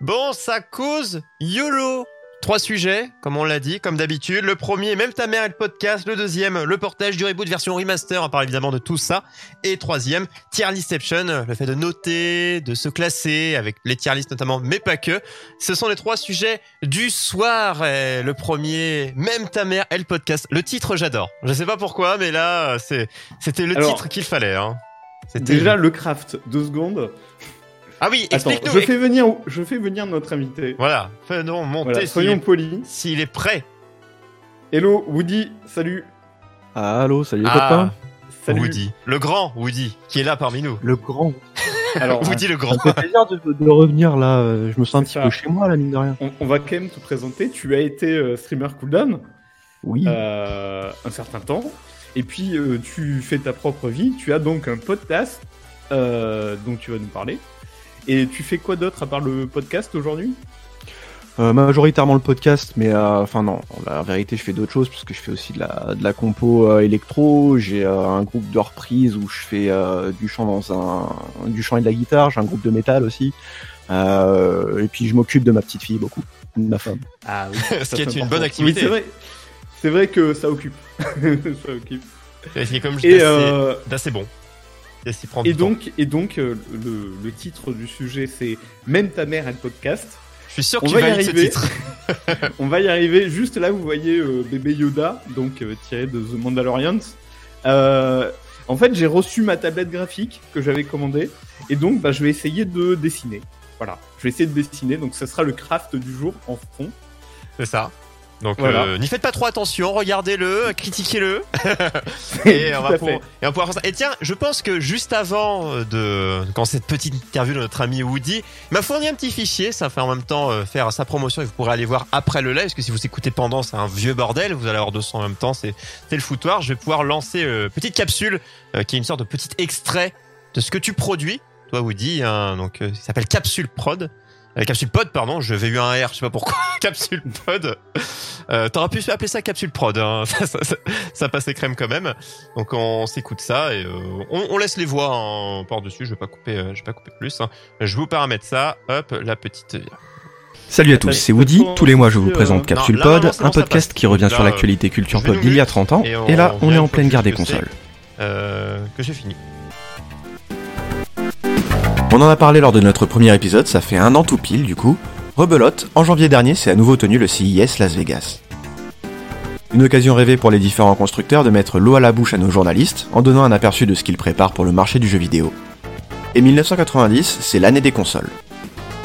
Bon, ça cause YOLO Trois sujets, comme on l'a dit, comme d'habitude. Le premier, même ta mère et le podcast. Le deuxième, le portage du reboot version remaster. On parle évidemment de tout ça. Et troisième, tier listception, le fait de noter, de se classer avec les tier lists notamment, mais pas que. Ce sont les trois sujets du soir. Et le premier, même ta mère et le podcast. Le titre, j'adore. Je sais pas pourquoi, mais là, c'était le Alors, titre qu'il fallait. Hein. Déjà, le craft, deux secondes. Ah oui, explique-nous. je fais venir, je fais venir notre invité. Voilà, faisons monter Voilà, soyons est- polis. s'il est prêt. Hello, Woody, salut. Allô, salut Ah, copains. Salut. Woody, le grand Woody, qui est là parmi nous. Le grand. Alors, Woody le Ça grand. me fait plaisir de, de revenir là. Je me sens un petit peu ça. chez moi, là, mine de rien. on, on va quand même te présenter. Tu as été euh, streamer cooldown Oui. euh, un certain temps. Et puis, euh, tu fais ta propre vie. Tu as donc un podcast euh, dont tu vas nous parler. Et tu fais quoi d'autre à part le podcast aujourd'hui? Euh, majoritairement le podcast, mais euh, enfin non, la vérité, je fais d'autres choses parce que je fais aussi de la, de la compo euh, électro. J'ai euh, un groupe de reprise où je fais euh, du chant dans un, du chant et de la guitare. J'ai un groupe de métal aussi. Euh, et puis je m'occupe de ma petite fille beaucoup, de ma femme. Ah oui. Ce qui est une bonne activité. Oui, c'est vrai. C'est vrai que ça occupe. ça occupe. C'est comme je Et, dis, euh, c'est d'assez bon. Et s'y prend et du temps. donc, et donc euh, le, le titre du sujet, c'est Même ta mère a le podcast. je suis sûr on que tu va y ce arriver. titre. On va y arriver. Juste là, vous voyez euh, bébé Yoda, donc euh, tiré de The Mandalorian. Euh, en fait, j'ai reçu ma tablette graphique que j'avais commandée, et donc bah, je vais essayer de dessiner. Voilà, je vais essayer de dessiner. Donc, ça sera le craft du jour en fond. C'est ça. Donc Voilà. euh, n'y faites pas trop attention, regardez-le, critiquez-le. et, on va pour- et on va pouvoir faire ça. Et tiens, je pense que juste avant euh, de quand cette petite interview de notre ami Woody il m'a fourni un petit fichier, ça fait en même temps euh, faire sa promotion et vous pourrez aller voir après le live parce que si vous écoutez pendant c'est un vieux bordel, vous allez avoir 200 en même temps, c'est c'est le foutoir. Je vais pouvoir lancer euh, petite capsule euh, qui est une sorte de petit extrait de ce que tu produis, toi Woody, hein, donc euh, ça s'appelle Capsule Prod. Euh, capsule Pod, pardon, j'avais eu un R, je sais pas pourquoi. capsule Pod. Euh, T'aurais pu appeler ça Capsule Prod, hein. ça, ça, ça, ça passait crème quand même. Donc on s'écoute ça et euh, on, on laisse les voix en par dessus. Je vais pas couper, euh, je vais pas couper plus. hein. Je vous paramètre ça. Hop, la petite. Salut à tous, c'est Woody. Tous les mois, je vous présente non, Capsule là, Pod, un podcast qui revient Là, sur l'actualité culture je vais pop d'il y a 30 ans. et on Et là, on est en pleine guerre des consoles. Euh, que j'ai fini. On en a parlé lors de notre premier épisode, ça fait un an tout pile du coup. Rebelote, en janvier dernier, c'est à nouveau tenu le CIS Las Vegas. Une occasion rêvée pour les différents constructeurs de mettre l'eau à la bouche à nos journalistes en donnant un aperçu de ce qu'ils préparent pour le marché du jeu vidéo. Et 1990, c'est l'année des consoles.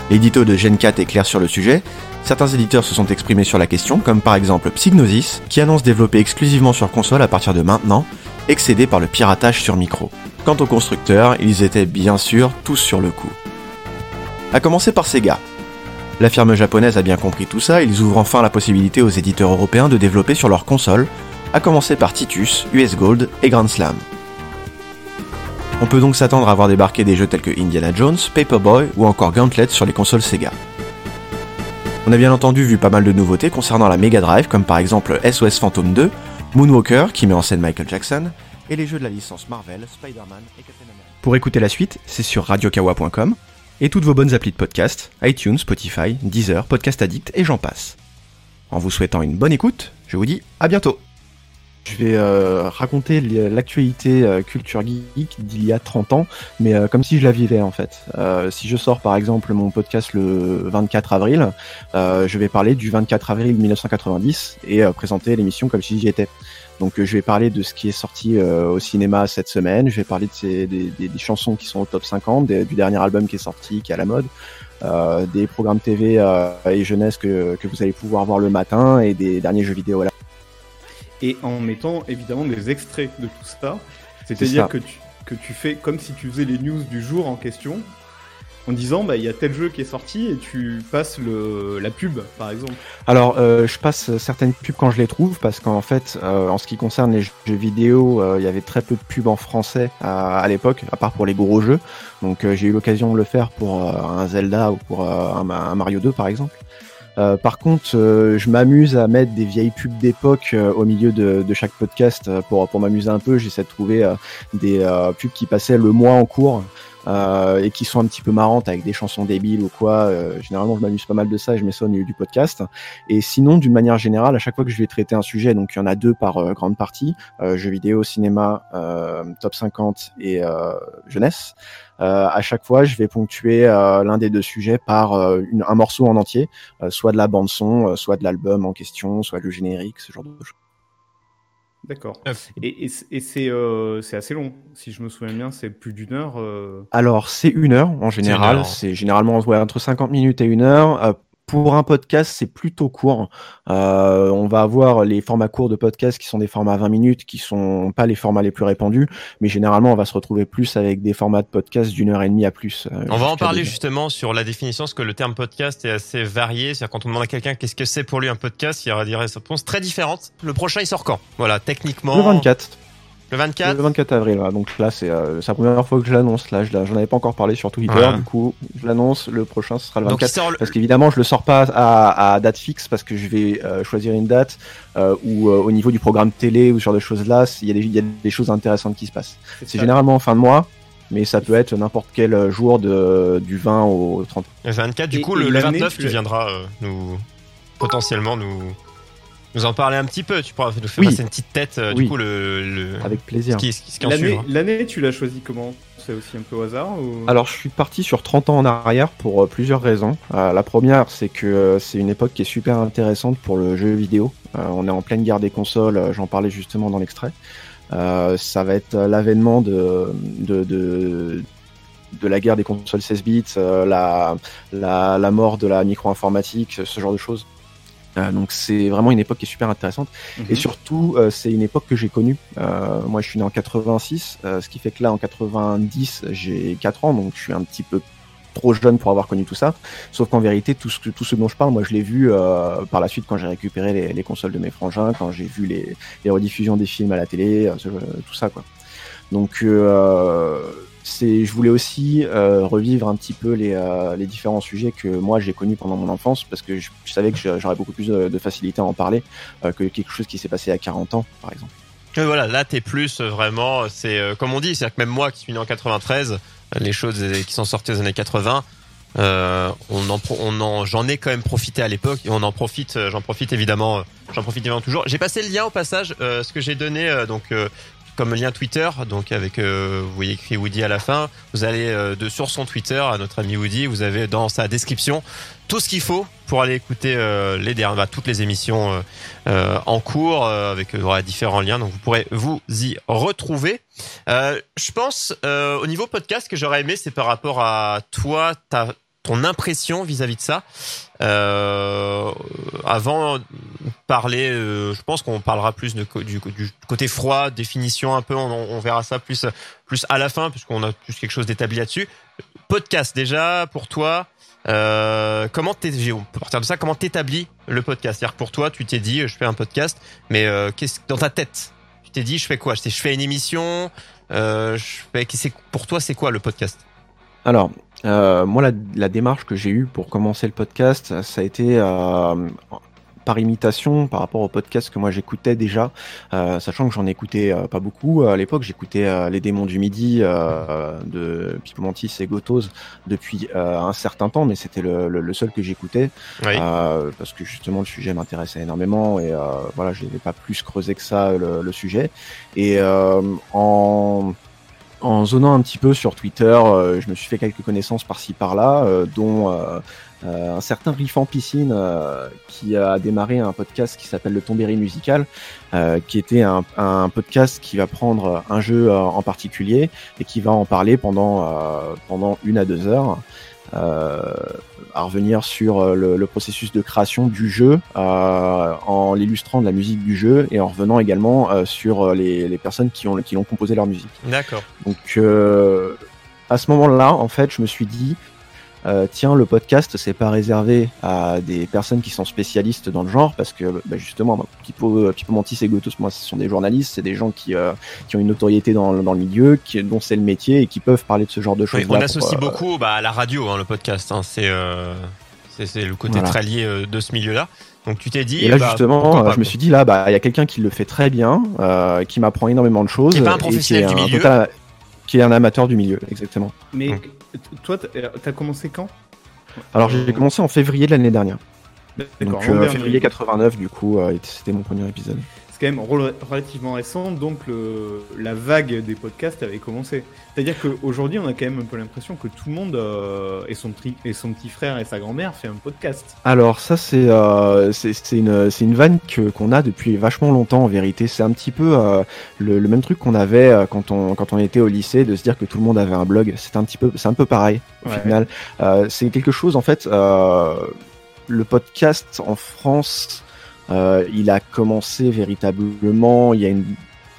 L'édito de Gen 4 est clair sur le sujet, certains éditeurs se sont exprimés sur la question, comme par exemple Psygnosis, qui annonce développer exclusivement sur console à partir de maintenant, excédé par le piratage sur micro. Quant aux constructeurs, ils étaient bien sûr tous sur le coup. A commencer par Sega. La firme japonaise a bien compris tout ça, ils ouvrent enfin la possibilité aux éditeurs européens de développer sur leurs consoles, à commencer par Titus, US Gold et Grand Slam. On peut donc s'attendre à voir débarquer des jeux tels que Indiana Jones, Paperboy ou encore Gauntlet sur les consoles Sega. On a bien entendu vu pas mal de nouveautés concernant la Mega Drive, comme par exemple SOS Phantom 2, Moonwalker qui met en scène Michael Jackson, et les jeux de la licence Marvel, Spider-Man et Captain. Pour écouter la suite, c'est sur radiokawa.com et toutes vos bonnes applis de podcast, iTunes, Spotify, Deezer, Podcast Addict et j'en passe. En vous souhaitant une bonne écoute, je vous dis à bientôt. Je vais euh, raconter l'actualité euh, culture geek d'il y a 30 ans, mais euh, comme si je la vivais en fait. Euh, si je sors par exemple mon podcast le 24 avril, euh, je vais parler du 24 avril 1990 et euh, présenter l'émission comme si j'y étais. Donc je vais parler de ce qui est sorti au cinéma cette semaine, je vais parler de ces, des, des- chansons qui sont au top 50, des- du dernier album qui est sorti, qui est à la mode, des programmes TV et jeunesse que, que vous allez pouvoir voir le matin et des derniers jeux vidéo là. Et en mettant évidemment des extraits de tout ça, c'est-à-dire que tu, que tu fais comme si tu faisais les news du jour en question, en disant bah il y a tel jeu qui est sorti et tu passes le la pub par exemple. Alors euh, je passe certaines pubs quand je les trouve parce qu'en fait euh, en ce qui concerne les jeux vidéo euh, il y avait très peu de pubs en français à, à l'époque à part pour les gros jeux donc j'ai eu l'occasion de le faire pour un Zelda ou pour un, un Mario 2 par exemple. Euh, par contre, euh, je m'amuse à mettre des vieilles pubs d'époque euh, au milieu de, chaque podcast pour, pour m'amuser un peu. J'essaie de trouver des pubs qui passaient le mois en cours euh, et qui sont un petit peu marrantes avec des chansons débiles ou quoi. Euh, généralement, je m'amuse pas mal de ça et je mets ça au milieu du podcast. Et sinon, d'une manière générale, à chaque fois que je vais traiter un sujet, donc il y en a deux par euh, grande partie, euh, jeux vidéo, cinéma, euh, top 50 et jeunesse. À chaque fois, je vais ponctuer l'un des deux sujets par une, un morceau en entier, soit de la bande son, soit de l'album en question, soit le générique, ce genre de choses. D'accord. Et, et, et c'est euh, c'est assez long. Si je me souviens bien, c'est plus d'une heure. euh. Alors, c'est une heure en général. C'est généralement ouais, entre 50 minutes et une heure. Euh, pour un podcast, c'est plutôt court. Euh, on va avoir les formats courts de podcast qui sont des formats 20 minutes, qui sont pas les formats les plus répandus, mais généralement, on va se retrouver plus avec des formats de podcast d'une heure et demie à plus. euh, On va en parler justement sur la définition, parce que le terme podcast est assez varié. C'est-à-dire quand on demande à quelqu'un qu'est-ce que c'est pour lui un podcast, il y aura des réponses très différentes. Le prochain, il sort quand? Voilà, techniquement. Le 24. Le 24 Le 24 avril, voilà. donc là c'est euh, c'est la première fois que je l'annonce. Là, je j'en avais pas encore parlé sur Twitter, Ouais. du coup je l'annonce. Le prochain ce sera le Donc il 24. sort le- Parce qu'évidemment, je le sors pas à, à date fixe parce que je vais euh, choisir une date euh, où euh, au niveau du programme télé ou ce genre de choses là, il y, a des- il y a des choses intéressantes qui se passent. C'est généralement en fin de mois, mais ça peut être n'importe quel jour de, du 20 au 30. Le 24, du Et- coup, et le, le l'année, 29, tu viendras euh, nous potentiellement nous nous en parler un petit peu. Tu pourras nous faire Oui. passer une petite tête. euh, Du coup, le, le Avec plaisir. L'année, tu l'as choisi comment? C'est aussi un peu au hasard ou... Alors, je suis parti sur 30 ans en arrière pour euh, plusieurs raisons. Euh, la première, c'est que euh, c'est une époque qui est super intéressante pour le jeu vidéo. Euh, on est en pleine guerre des consoles, euh, j'en parlais justement dans l'extrait. Euh, ça va être l'avènement de, de, de, de la guerre des consoles 16 bits, euh, la, la, la mort de la micro-informatique, ce genre de choses. Euh, donc c'est vraiment une époque qui est super intéressante. Mhm. Et surtout, euh, c'est une époque que j'ai connue. Euh, moi, je suis né en 86, euh, ce qui fait que là, en 90, j'ai 4 ans, donc je suis un petit peu trop jeune pour avoir connu tout ça. Sauf qu'en vérité, tout ce, tout ce dont je parle, moi, je l'ai vu euh, par la suite quand j'ai récupéré les, les consoles de mes frangins, quand j'ai vu les, les rediffusions des films à la télé, euh, ce- tout ça, quoi. Donc, euh, c'est, je voulais aussi euh, revivre un petit peu les, euh, les différents sujets que moi j'ai connus pendant mon enfance, parce que je, savais que j'aurais beaucoup plus de, facilité à en parler euh, que quelque chose qui s'est passé à 40 ans, par exemple. Et voilà, là, t'es plus vraiment, c'est comme on dit, c'est-à-dire que même moi qui suis né en 93, euh, les choses qui sont sorties aux années 80, euh, on en, on en, j'en ai quand même profité à l'époque et on en profite, j'en profite évidemment, j'en profite évidemment toujours. J'ai passé le lien au passage, ce que j'ai donné donc comme lien Twitter, donc avec euh, vous voyez écrit Woody à la fin. Vous allez euh, de sur son Twitter à notre ami Woody, vous avez dans sa description tout ce qu'il faut pour aller écouter euh, les dernières, bah, toutes les émissions euh, en cours avec différents liens. Donc vous pourrez vous y retrouver. Je pense au niveau podcast que j'aurais aimé, c'est par rapport à toi, ta ton impression vis-à-vis de ça. Euh, avant de parler, euh, je pense qu'on parlera plus du, côté froid, définition un peu. On, verra ça plus plus à la fin, puisqu'on a plus quelque chose d'établi là-dessus. Podcast déjà pour toi. Euh, comment t'es, peut partir de ça, comment t'établis le podcast? C'est-à-dire pour toi, tu t'es dit, je fais un podcast, mais euh, qu'est-ce dans ta tête Tu t'es dit, je fais quoi? Je, fais une émission. Euh, je fais, pour toi, c'est quoi le podcast? Alors, euh, moi, la, la démarche que j'ai eue pour commencer le podcast, ça a été euh, par imitation par rapport au podcast que moi j'écoutais déjà, euh, sachant que j'en écoutais euh, pas beaucoup. À l'époque, j'écoutais euh, Les Démons du Midi euh, de Pipo Mantis et Gotos depuis euh, un certain temps, mais c'était le, le- le seul que j'écoutais Oui. euh, parce que justement le sujet m'intéressait énormément et euh, voilà, je n'avais pas plus creusé que ça le, le sujet. Et euh, en en zonant un petit peu sur Twitter, euh, je me suis fait quelques connaissances par-ci par-là, euh, dont euh, un certain Riff en piscine qui a démarré un podcast qui s'appelle Le Tombéry Musical, qui était un, un podcast qui va prendre un jeu en particulier et qui va en parler pendant pendant une à deux heures. À revenir sur le, le, processus de création du jeu en l'illustrant de la musique du jeu et en revenant également sur les, les, personnes qui ont qui ont composé leur musique. D'accord. Donc à ce moment-là, en fait, je me suis dit euh, tiens, le podcast, c'est pas réservé à des personnes qui sont spécialistes dans le genre, parce que bah, justement, Pipo, Pipo Mantis et Gotos, moi, ce sont des journalistes, c'est des gens qui, euh, qui ont une notoriété dans, dans le milieu, qui, dont c'est le métier et qui peuvent parler de ce genre de choses. on associe euh, beaucoup bah, à la radio, hein, le podcast. Hein, c'est c'est le côté très lié de ce milieu-là. Donc tu t'es dit. Et là bah, justement, je me suis dit là, bah il y a quelqu'un qui le fait très bien, qui m'apprend énormément de choses. Qui pas un professionnel du milieu. qui est un amateur du milieu, exactement. Mais toi, t'as commencé quand? Alors j'ai commencé en février de l'année dernière. Donc euh, février 89 du coup, euh, c'était mon premier épisode quand même relativement récent, donc la vague des podcasts avait commencé. C'est-à-dire qu'aujourd'hui, on a quand même un peu l'impression que tout le monde euh, et, son et, son petit frère et sa grand-mère fait un podcast. Alors ça, c'est euh, une, une vanne qu'on a depuis vachement longtemps en vérité. C'est un petit peu euh, le, même truc qu'on avait quand on, quand on était au lycée, de se dire que tout le monde avait un blog. C'est un petit peu, c'est un peu pareil au final. c'est quelque chose en fait. le podcast en France euh, il a commencé véritablement il y a une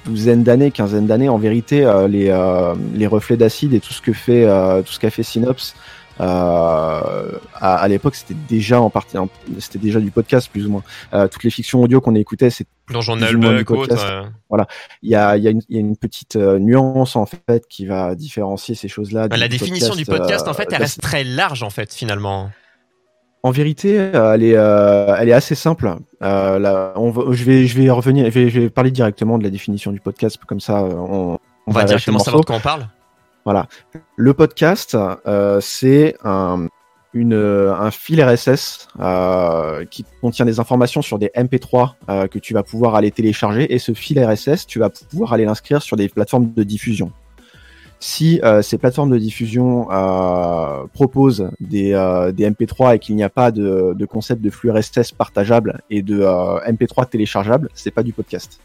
douzaine d'années, quinzaine d'années. En vérité, euh, les, euh, les reflets d'acide et tout ce que fait tout ce qu'a fait Synops à, à l'époque, c'était déjà en partie, c'était déjà du podcast plus ou moins. toutes les fictions audio qu'on écoutait, c'est dans journal du podcast. Voilà, il y a, y, a y a, une petite nuance en fait qui va différencier ces choses-là. la définition du podcast, en fait, elle reste très large en fait finalement. En vérité, elle est, euh, elle est assez simple. Euh, là, on je vais, je vais revenir, je vais, je vais, parler directement de la définition du podcast, comme ça, on, on, va, directement savoir de quoi on parle. Voilà. Le podcast, euh, c'est un, une, un fil RSS euh, qui contient des informations sur des MP3 euh, que tu vas pouvoir aller télécharger, et ce fil RSS, tu vas pouvoir aller l'inscrire sur des plateformes de diffusion si euh, ces plateformes de diffusion euh, proposent des, euh, des, MP3 et qu'il n'y a pas de, de, concept de flux RSS partageable et de euh, MP3 téléchargeable, c'est pas du podcast.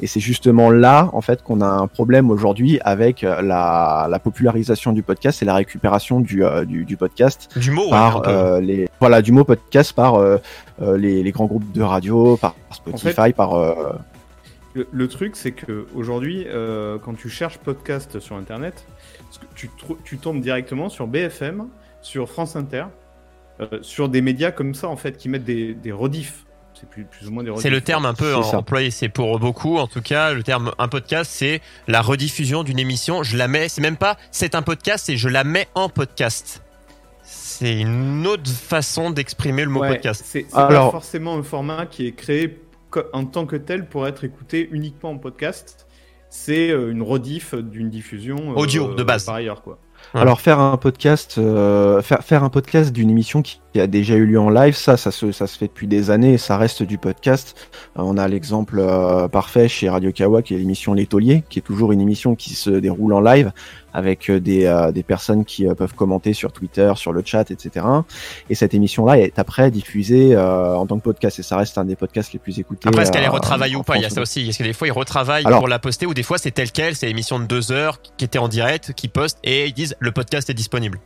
Et c'est justement là, en fait, qu'on a un problème aujourd'hui avec la, la, popularisation du podcast et la récupération du, du, du podcast du mot, par les voilà du mot podcast par les, les, grands groupes de radio, par Spotify, par le, truc, c'est que aujourd'hui, euh, quand tu cherches podcast sur Internet, tu, tu tombes directement sur BFM, sur France Inter, euh, sur des médias comme ça, en fait, qui mettent des, des rediffs. C'est plus, plus, ou moins des C'est le terme un peu employé, c'est pour beaucoup, en tout cas, le terme un podcast, c'est la rediffusion d'une émission. Je la mets, c'est même pas c'est un podcast, c'est je la mets en podcast. C'est une autre façon d'exprimer le mot podcast. C'est pas forcément un format qui est créé en tant que tel pour être écouté uniquement en podcast. C'est euh, une rediff d'une diffusion euh, audio de base par ailleurs quoi. Alors faire un podcast, euh, faire, faire un podcast d'une émission qui a déjà eu lieu en live, ça, ça se, ça se fait depuis des années et ça reste du podcast. on a l'exemple parfait chez Radio Kawa qui est l'émission L'étolier, qui est toujours une émission qui se déroule en live avec euh, des, euh, des personnes qui euh, peuvent commenter sur Twitter, sur le chat, etc. Et cette émission-là est après diffusée en tant que podcast et ça reste un des podcasts les plus écoutés. Après, est-ce qu'elle est retravaillée ou pas? Il y a ça aussi. Est-ce que des fois ils retravaillent pour la poster ou des fois c'est tel quel, c'est émission de deux heures qui était en direct, qui poste et ils disent le podcast est disponible?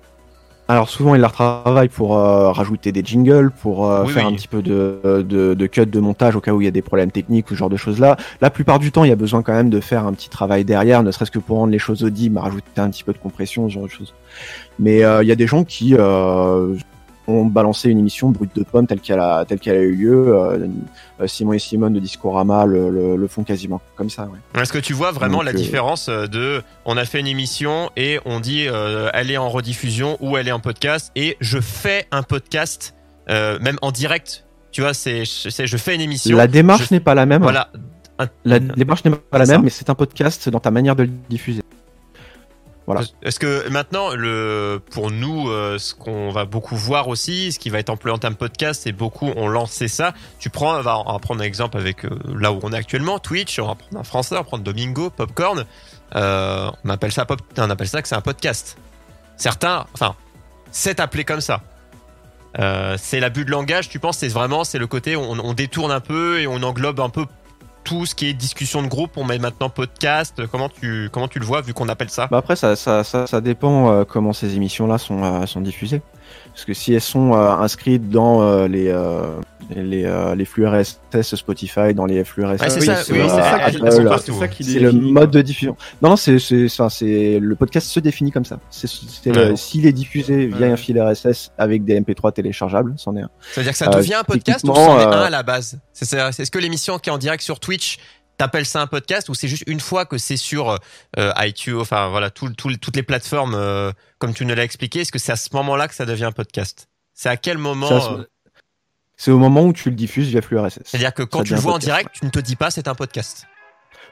Alors souvent, ils la retravaillent pour euh, rajouter des jingles, pour euh, faire un petit peu de, de, de, cut de montage au cas où il y a des problèmes techniques ou ce genre de choses-là. La plupart du temps, il y a besoin quand même de faire un petit travail derrière, ne serait-ce que pour rendre les choses audibles, rajouter un petit peu de compression, ce genre de choses. Mais euh, il y a des gens qui ont balancé une émission brute de pomme telle qu'elle a, telle qu'elle a eu lieu. Euh, Simon et Simone de Discorama le, le, font quasiment comme ça. Ouais. Est-ce que tu vois vraiment la euh, différence euh, de on a fait une émission et on dit elle est en rediffusion ou elle est en podcast et je fais un podcast même en direct. Tu vois, c'est je fais une émission. La démarche n'est pas la même. Voilà. La démarche n'est pas la même, mais c'est un podcast dans ta manière de le diffuser. Est-ce que maintenant, pour nous, euh, ce qu'on va beaucoup voir aussi, ce qui va être employé en termes podcast, c'est beaucoup on lancé ça. Tu prends, on va, prendre un exemple avec euh, là où on est actuellement, Twitch. On va prendre un français, on va prendre Domingo, Popcorn. Euh, on appelle ça on appelle ça que c'est un podcast. Certains, enfin, c'est appelé comme ça. c'est l'abus de langage. Tu penses, c'est vraiment, c'est le côté on, on détourne un peu et on englobe un peu tout ce qui est discussion de groupe, on met maintenant podcast. Comment tu comment tu le vois vu qu'on appelle ça? Bah après, ça, ça, ça, ça dépend euh, comment ces émissions-là sont, euh, sont diffusées. Parce que si elles sont euh, inscrites dans euh, les, euh, les, euh, les flux RSS Spotify, dans les flux RSS, Ouais, c'est Oui, ça, c'est oui, ça, ça le mode de diffusion. Non, non, c'est, c'est, enfin, c'est le podcast se définit comme ça. C'est, s'il est diffusé via Ouais. un fil RSS avec des MP3 téléchargeables, c'en est un. C'est-à-dire que ça Euh, devient un podcast ou c'en est un à la base? C'est- Est-ce que l'émission qui est en direct sur Twitch t'appelles ça un podcast ou c'est juste une fois que c'est sur euh, iTunes, enfin voilà, tout, tout- toutes les plateformes euh, comme tu nous l'as expliqué, est-ce que c'est à ce moment-là que ça devient un podcast? C'est à quel moment c'est- euh, C'est au moment où tu le diffuses via flux RSS. C'est-à-dire que quand ça tu le vois en direct, tu ne te dis pas c'est un podcast?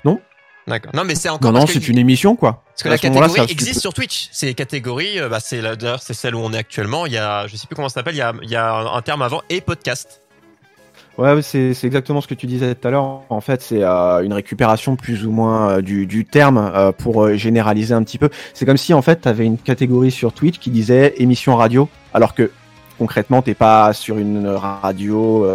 Non. D'accord. Non, mais c'est encore Non, non, c'est une émission, quoi. Parce que À la catégorie ça- existe sur Twitch. C'est les catégories, bah, c'est d'ailleurs c'est celle où on est actuellement. Il y a, je sais plus comment ça s'appelle. Il y a un terme avant et podcast. Ouais, c'est exactement ce que tu disais tout à l'heure. En fait, c'est euh, une récupération plus ou moins euh, du, du terme euh, pour généraliser un petit peu. C'est comme si en fait, tu avais une catégorie sur Twitch qui disait émission radio, alors que concrètement, t'es pas sur une radio,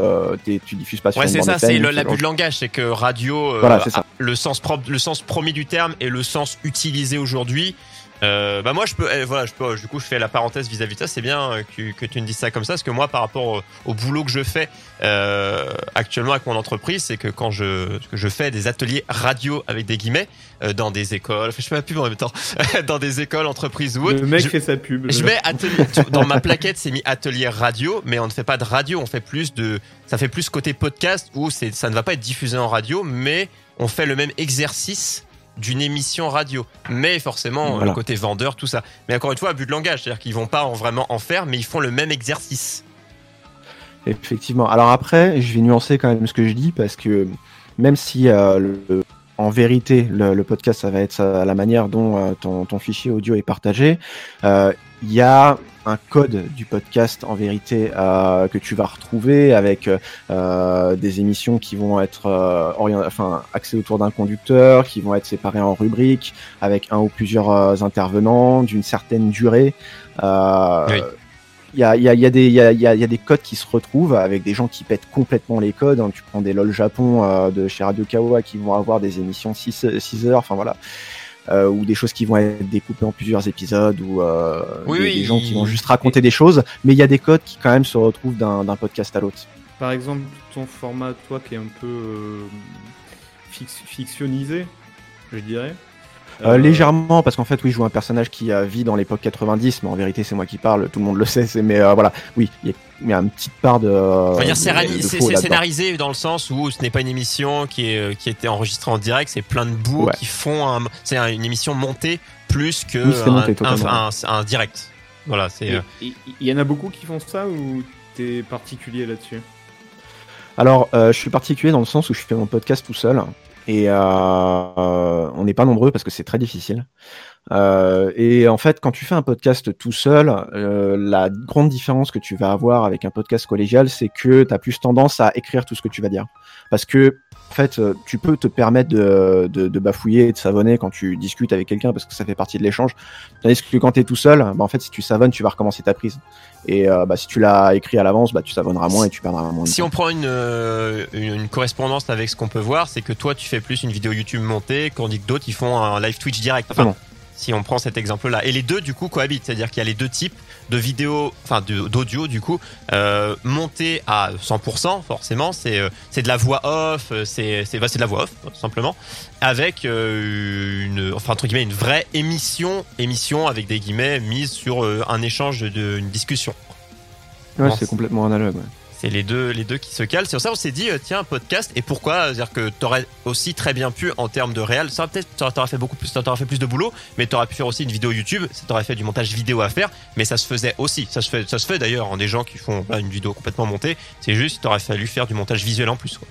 t'es- tu diffuses pas sur Ouais, une c'est ça. C'est l'abus de langage, c'est que radio, Voilà, ça. le sens propre, le sens premier du terme et le sens utilisé aujourd'hui. Euh, bah moi je peux, eh, voilà, je peux, du coup je fais la parenthèse vis-à-vis de ça. C'est bien euh, que, que tu me dises ça comme ça, parce que moi par rapport au, au boulot que je fais euh, actuellement avec mon entreprise, c'est que quand je, que je fais des ateliers radio avec des guillemets euh, dans des écoles, enfin, je fais ma pub en même temps, dans des écoles, entreprises ou autres. Le mec je- fait sa pub. je mets atelier dans ma plaquette, c'est mis atelier radio, mais on ne fait pas de radio, on fait plus de, ça fait plus côté podcast où c'est, ça ne va pas être diffusé en radio, mais on fait le même exercice d'une émission radio, mais forcément Voilà. le côté vendeur, tout ça. Mais encore une fois, à but de langage, c'est-à-dire qu'ils vont pas en- vraiment en faire, mais ils font le même exercice. Effectivement. Alors après, je vais nuancer quand même ce que je dis parce que même si euh, le- en vérité le, le podcast ça va être ça- la manière dont euh, ton, ton fichier audio est partagé, euh, il y a un code du podcast en vérité euh, que tu vas retrouver avec euh, des émissions qui vont être euh, orient- enfin axées autour d'un conducteur, qui vont être séparées en rubriques avec un ou plusieurs euh, intervenants d'une certaine durée. Euh, Oui. il y a, y, a, y, a des- y, a, y a- y a des codes qui se retrouvent avec des gens qui pètent complètement les codes. hein. Tu prends des LOL Japon euh, de chez Radio Kawa qui vont avoir des émissions 6, 6 heures, enfin voilà. Euh, ou des choses qui vont être découpées en plusieurs épisodes, ou euh, Oui, des, oui, des gens il- qui vont juste raconter des choses, mais il y a des codes qui quand même se retrouvent d'un podcast à l'autre. Par exemple, ton format, toi, qui est un peu euh, fix- fictionnisé, je dirais. Euh, Euh, légèrement, parce qu'en fait, oui, je joue un personnage qui euh, vit dans l'époque 90, mais en vérité, c'est moi qui parle, tout le monde le sait, c'est- mais euh, voilà, oui, il y, a- il y a une petite part de. On va dire de- c'est, scénarisé dans le sens où ce n'est pas une émission qui est qui a été enregistrée en direct, c'est plein de bouts Ouais. qui font un, c'est un- une émission montée plus que Oui, c'est un, monté, un- totalement. un- un direct. Voilà, c'est. euh, Il y en a beaucoup qui font ça ou t'es particulier là-dessus? Alors, euh, je suis particulier dans le sens où je fais mon podcast tout seul. Et euh, on n'est pas nombreux parce que c'est très difficile. Euh, et en fait, quand tu fais un podcast tout seul, euh, la grande différence que tu vas avoir avec un podcast collégial, c'est que tu as plus tendance à écrire tout ce que tu vas dire. Parce que, en fait, euh, tu peux te permettre de, de, de bafouiller et de savonner quand tu discutes avec quelqu'un parce que ça fait partie de l'échange. Tandis que quand tu es tout seul, bah, en fait, si tu savonnes, tu vas recommencer ta prise. Et euh, bah, si tu l'as écrit à l'avance, bah, tu savonneras moins et tu perdras moins de Si on prend une, euh, une, une correspondance avec ce qu'on peut voir, c'est que toi tu fais plus une vidéo YouTube montée, tandis que d'autres ils font un live Twitch direct. Enfin. Si on prend cet exemple-là. Et les deux du coup cohabitent, c'est-à-dire qu'il y a les deux types de vidéos, enfin d'audio du coup, euh, montés à 100%, forcément, c'est euh, c'est de la voix off, euh, c'est bah, c'est de la voix off, tout simplement, avec euh, une, enfin entre guillemets, une vraie émission, émission avec des guillemets mise sur un échange de, une discussion. Ouais, c'est complètement analogue. ouais. C'est les deux, les deux qui se calent. C'est pour ça qu'on s'est dit, euh, tiens, podcast. Et pourquoi? C'est-à-dire que t'aurais aussi très bien pu, en termes de réel, ça peut-être, ça t'aurait fait beaucoup plus, ça t'aurait fait plus de boulot, mais t'aurais pu faire aussi une vidéo YouTube. Ça t'aurait fait du montage vidéo à faire, mais ça se faisait aussi. Ça se fait, ça se fait d'ailleurs. en des gens qui font une vidéo complètement montée. C'est juste, il t'aurait fallu faire du montage visuel en plus. quoi.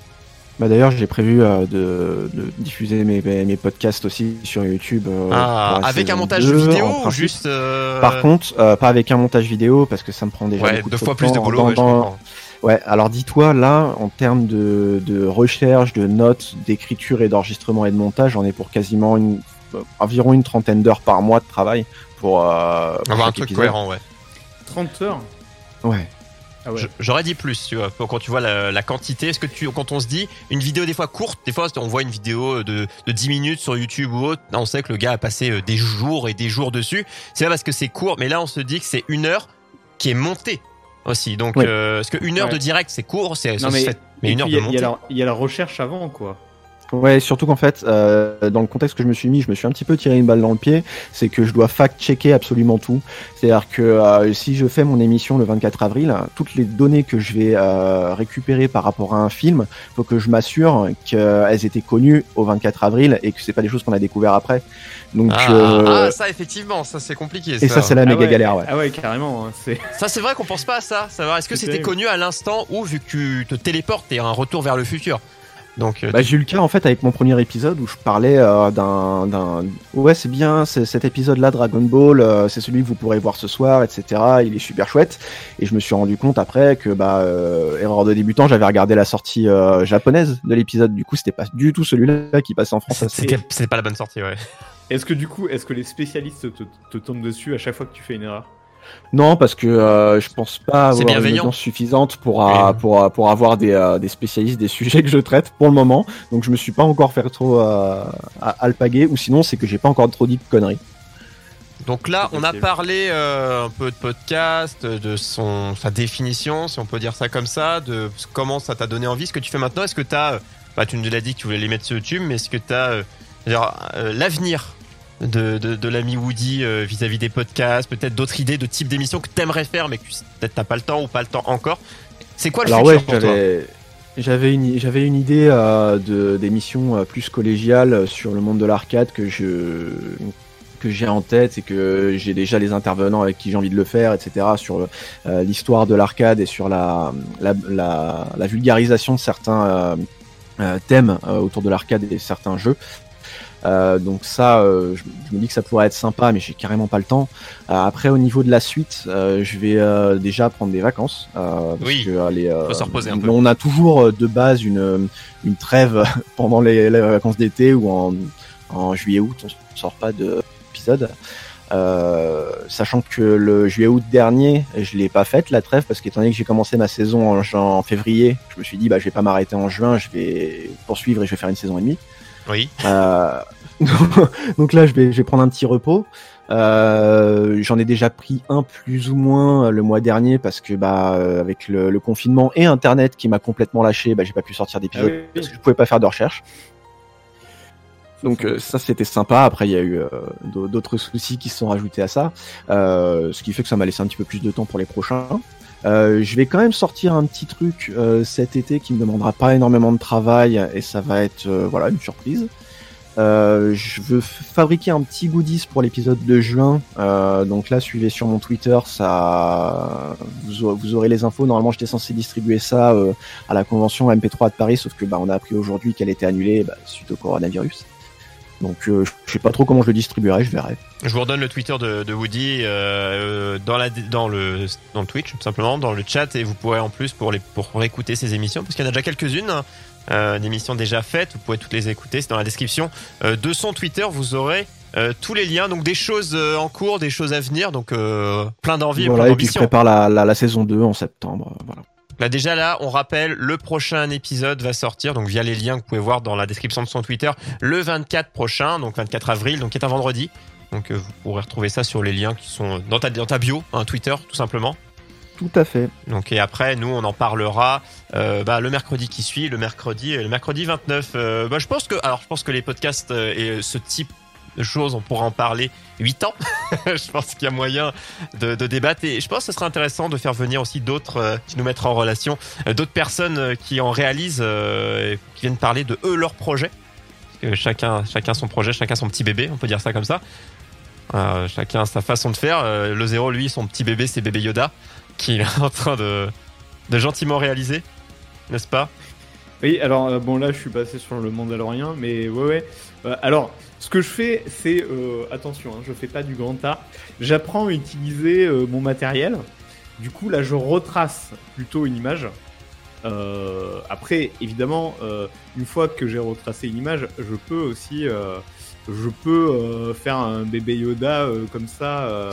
Bah d'ailleurs, j'ai prévu euh, de, de diffuser mes, mes podcasts aussi sur YouTube. euh, Ah, avec un montage 2, vidéo ou juste. euh, Par contre, pas avec un montage vidéo parce que ça me prend déjà ouais, beaucoup deux fois plus de boulot. Dans- ouais. Ouais, alors dis-toi, là, en termes de, de recherche, de notes, d'écriture et d'enregistrement et de montage, j'en ai pour quasiment une, euh, environ une trentaine d'heures par mois de travail pour, euh, pour Avoir un truc épisode. cohérent, ouais. 30 heures Ouais. Ah ouais. J'aurais dit plus, tu vois, quand tu vois la, la quantité. Est-ce que tu, quand on se dit une vidéo des fois courte, des fois on voit une vidéo de, de 10 minutes sur YouTube ou autre, on sait que le gars a passé euh, des jours et des jours dessus. C'est pas parce que c'est court, mais là on se dit que c'est une heure qui est montée aussi. Donc, Ouais. euh, parce que une heure Ouais. de direct c'est court, c'est ça Non, se mais- fait- mais une heure puis, de a- il y, a montée. la- il y a la recherche avant, quoi. Ouais, surtout qu'en fait, euh, dans le contexte que je me suis mis, je me suis un petit peu tiré une balle dans le pied, c'est que je dois fact-checker absolument tout. C'est-à-dire que euh, si je fais mon émission le 24 avril, toutes les données que je vais euh, récupérer par rapport à un film, faut que je m'assure qu'elles étaient connues au 24 avril et que c'est pas des choses qu'on a découvert après. Donc, Ah, euh, ah, ça effectivement, ça c'est compliqué. et ça, c'est la Ah méga ouais, galère, ouais. Ah ouais, carrément. hein. Ça c'est vrai qu'on pense pas à ça. Savoir est-ce que c'était connu à l'instant ou vu que tu te téléportes et un retour vers le futur? Donc euh, Bah, j'ai eu le cas en fait avec mon premier épisode où je parlais euh, d'un, d'un ouais c'est bien c'est cet épisode là Dragon Ball euh, c'est celui que vous pourrez voir ce soir etc il est super chouette. Et je me suis rendu compte après que bah euh, erreur de débutant j'avais regardé la sortie euh, japonaise de l'épisode. Du coup c'était pas du tout celui-là qui passait en France. C'était c'était pas la bonne sortie, ouais. Est-ce que du coup, est-ce que les spécialistes te, te tombent dessus à chaque fois que tu fais une erreur? Non parce que euh, je pense pas avoir une audience suffisante pour Oui. pour pour avoir des, euh, des spécialistes des sujets que je traite pour le moment. Donc je me suis pas encore fait trop euh, à alpaguer. Ou sinon c'est que j'ai pas encore trop dit de conneries. Donc là, on a parlé euh, un peu de podcast, de son sa définition, si on peut dire ça comme ça, de comment ça t'a donné envie. Ce que tu fais maintenant, est-ce que t'as, bah tu nous l'as dit que tu voulais les mettre sur YouTube, mais est-ce que t'as euh, dire, euh, l'avenir de, de, de l'ami Woody euh, vis-à-vis des podcasts, peut-être d'autres idées de type d'émission que t'aimerais faire, mais que peut-être t'as pas le temps ou pas le temps encore. C'est quoi le Alors futur ouais, pour toi? j'avais une j'avais une idée euh, de d'émissions euh, plus collégiales sur le monde de l'arcade que je que j'ai en tête et que j'ai déjà les intervenants avec qui j'ai envie de le faire, etc. Sur euh, l'histoire de l'arcade et sur la la, la, la vulgarisation de certains euh, euh, thèmes euh, autour de l'arcade et certains jeux. Euh, donc ça, euh, je, je me dis que ça pourrait être sympa, mais j'ai carrément pas le temps. Euh, après, au niveau de la suite, euh, je vais euh, déjà prendre des vacances. Euh, parce Oui, que, les, faut se reposer un peu. On a toujours de base une, une trêve pendant les, les vacances d'été ou en, en juillet-août, on ne sort pas d'épisode. Euh, sachant que le juillet-août dernier, je l'ai pas faite la trêve parce qu'étant donné que j'ai commencé ma saison en, en février, je me suis dit bah je vais pas m'arrêter en juin, je vais poursuivre et je vais faire une saison et demie. Oui. Euh, donc là, je vais, je vais prendre un petit repos. Euh, J'en ai déjà pris un plus ou moins le mois dernier parce que bah euh, avec le, le confinement et Internet qui m'a complètement lâché, bah, j'ai pas pu sortir d'épisode Ah oui. parce que je pouvais pas faire de recherche. Donc euh, ça c'était sympa. Après il y a eu euh, d'au- d'autres soucis qui se sont rajoutés à ça, euh, ce qui fait que ça m'a laissé un petit peu plus de temps pour les prochains. Euh, je vais quand même sortir un petit truc euh, cet été qui me demandera pas énormément de travail et ça va être euh, voilà une surprise. Je veux fabriquer un petit goodies pour l'épisode de juin. Donc là, suivez sur mon Twitter, ça, vous, aurez- les infos. Normalement, j'étais censé distribuer ça à la convention MP3 de Paris, sauf que bah, on a appris aujourd'hui qu'elle était annulée bah, suite au coronavirus. Donc, euh, je sais pas trop comment je le distribuerai, je verrai. Je vous redonne le Twitter de, de Woody euh, dans, la, dans, le, dans le Twitch, tout simplement, dans le chat, et vous pourrez en plus pour, les, pour réécouter ces émissions, parce qu'il y en a déjà quelques-unes, hein, euh, d'émissions déjà faites, vous pouvez toutes les écouter, c'est dans la description euh, de son Twitter, vous aurez euh, tous les liens, donc des choses euh, en cours, des choses à venir, donc euh, plein d'envie Voilà, et et plein puis je d'ambition. prépare la, la, la saison 2 en septembre. euh, Voilà. Là déjà là, on rappelle, le prochain épisode va sortir, donc via les liens que vous pouvez voir dans la description de son Twitter, le 24 prochain, donc 24 avril, donc qui est un vendredi. Donc euh, vous pourrez retrouver ça sur les liens qui sont dans ta, dans ta bio, hein, Twitter tout simplement. Tout à fait. Donc et après nous on en parlera euh, bah, le mercredi qui suit, le mercredi, le mercredi 29. Euh, bah, je pense que alors je pense que les podcasts euh, et ce type de choses on pourra en parler 8 ans. je pense qu'il y a moyen de, débattre et je pense que ce serait intéressant de faire venir aussi d'autres euh, qui nous mettra en relation euh, d'autres personnes euh, qui en réalisent qui viennent parler de eux leur projet. Chacun chacun son projet, chacun son petit bébé, on peut dire ça comme ça. Chacun sa façon de faire. Le zéro, lui, son petit bébé, c'est bébé Yoda, qu'il est en train de, gentiment réaliser, n'est-ce pas? Oui, alors bon là je suis passé sur le Mandalorien, mais ouais ouais. Alors ce que je fais, c'est euh, attention, hein, je fais pas du grand art. J'apprends à utiliser euh, mon matériel. Du coup là je retrace plutôt une image. Euh, après évidemment, une fois que j'ai retracé une image, je peux aussi, je peux faire un bébé Yoda comme ça.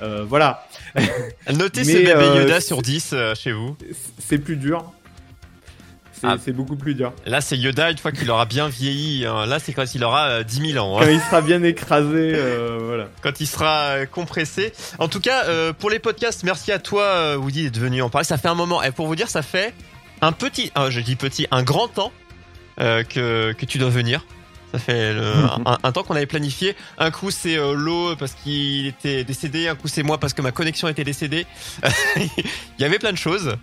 voilà. Notez ce bébé Yoda sur 10 euh, chez vous. C'est plus dur. C'est Ah. c'est beaucoup plus dur. Là, c'est Yoda une fois qu'il aura bien vieilli. hein. Là, c'est quand il aura euh, 10 000 ans. hein. Quand il sera bien écrasé, euh, voilà. quand il sera euh, compressé. En tout cas, euh, pour les podcasts, merci à toi, Woody, d'être venu en parler. Ça fait un moment. Et pour vous dire, ça fait un petit, je dis petit, un grand temps que, que tu dois venir. Ça fait le- un, un temps qu'on avait planifié. Un coup, c'est euh, l'eau parce qu'il était décédé. Un coup, c'est moi parce que ma connexion était décédée. Il y avait plein de choses.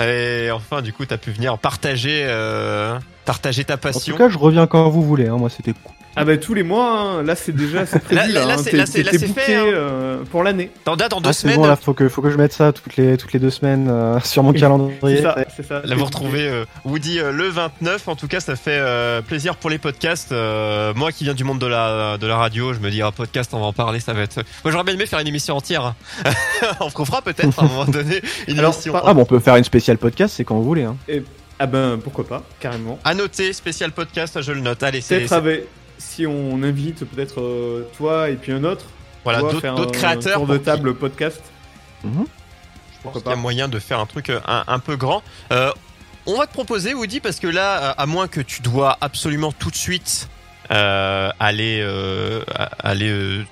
Et enfin, du coup, tu as pu venir partager, euh, partager ta En passion. tout cas, je reviens quand vous voulez. Hein. Moi, c'était cool. Ah bah tous les mois, hein. là c'est déjà c'est prévu Là- là. là, hein. c'est- là, c'est- t'es c'est booké, hein. euh, pour l'année. Dans, dans deux Ah, c'est semaines, bon, là, faut que, faut que je mette ça toutes les, toutes les deux semaines euh, sur mon C'est calendrier. ça, c'est ça. Là, vous retrouvez euh, Woody euh, le 29. En tout cas, ça fait euh, plaisir pour les podcasts. Euh, moi qui viens du monde de la, de la radio, je me dis, un podcast, on va en parler, ça va être. Moi, j'aurais bien aimé faire une émission entière. hein. on fera peut-être à un moment donné une Alors, émission. par- Ah, bon, on peut faire une spéciale podcast, c'est quand vous voulez. Hein. Ah ben pourquoi pas, carrément. À noter, spécial podcast, je le note. Allez, c'est. Peut-être c'est- avec si on invite peut-être euh, toi et puis un autre. Voilà, d'autres créateurs. tour de pour qui- table podcast. Mhm. Je pense qu'il y a moyen de faire un truc euh, un, un peu grand. Euh, on va te proposer, Woody, parce que là, à moins que tu dois absolument tout de suite euh, aller, euh, aller euh,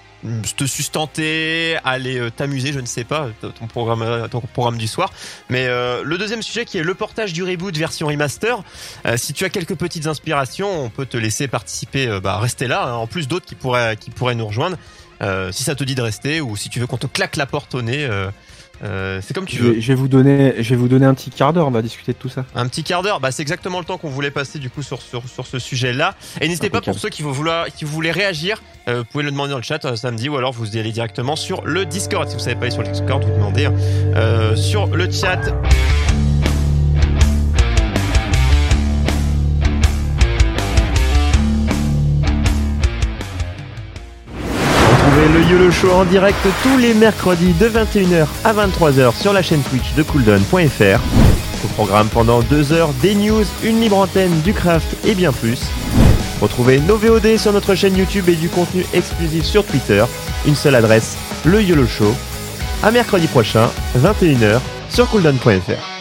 te sustenter, aller euh, t'amuser, je ne sais pas, t- ton programme, euh, ton programme du soir. Mais euh, le deuxième sujet qui est le portage du reboot version remaster. Euh, si tu as quelques petites inspirations, on peut te laisser participer. euh, bah, rester là. hein. en plus d'autres qui pourraient, qui pourraient nous rejoindre. Euh, si ça te dit de rester ou si tu veux qu'on te claque la porte au nez. euh, euh, c'est comme tu Je veux. vais, je vais vous donner, je vais vous donner un petit quart d'heure. On va discuter de tout ça. Un petit quart d'heure, bah, c'est exactement le temps qu'on voulait passer du coup sur, sur, sur ce sujet-là. Et n'hésitez pas pour ceux qui, vouloir, qui voulaient réagir, euh, vous pouvez le demander dans le chat euh, samedi ou alors vous y allez directement sur le Discord. Si vous savez pas aller sur le Discord, vous demandez hein, sur le chat. Le YOLO Show en direct tous les mercredis de 21h à 23h sur la chaîne Twitch de cooldown.fr. Au programme pendant 2 heures, des news, une libre antenne, du craft et bien plus. Retrouvez nos VOD sur notre chaîne YouTube et du contenu exclusif sur Twitter. Une seule adresse, le YOLO Show. À mercredi prochain, 21h sur cooldown.fr.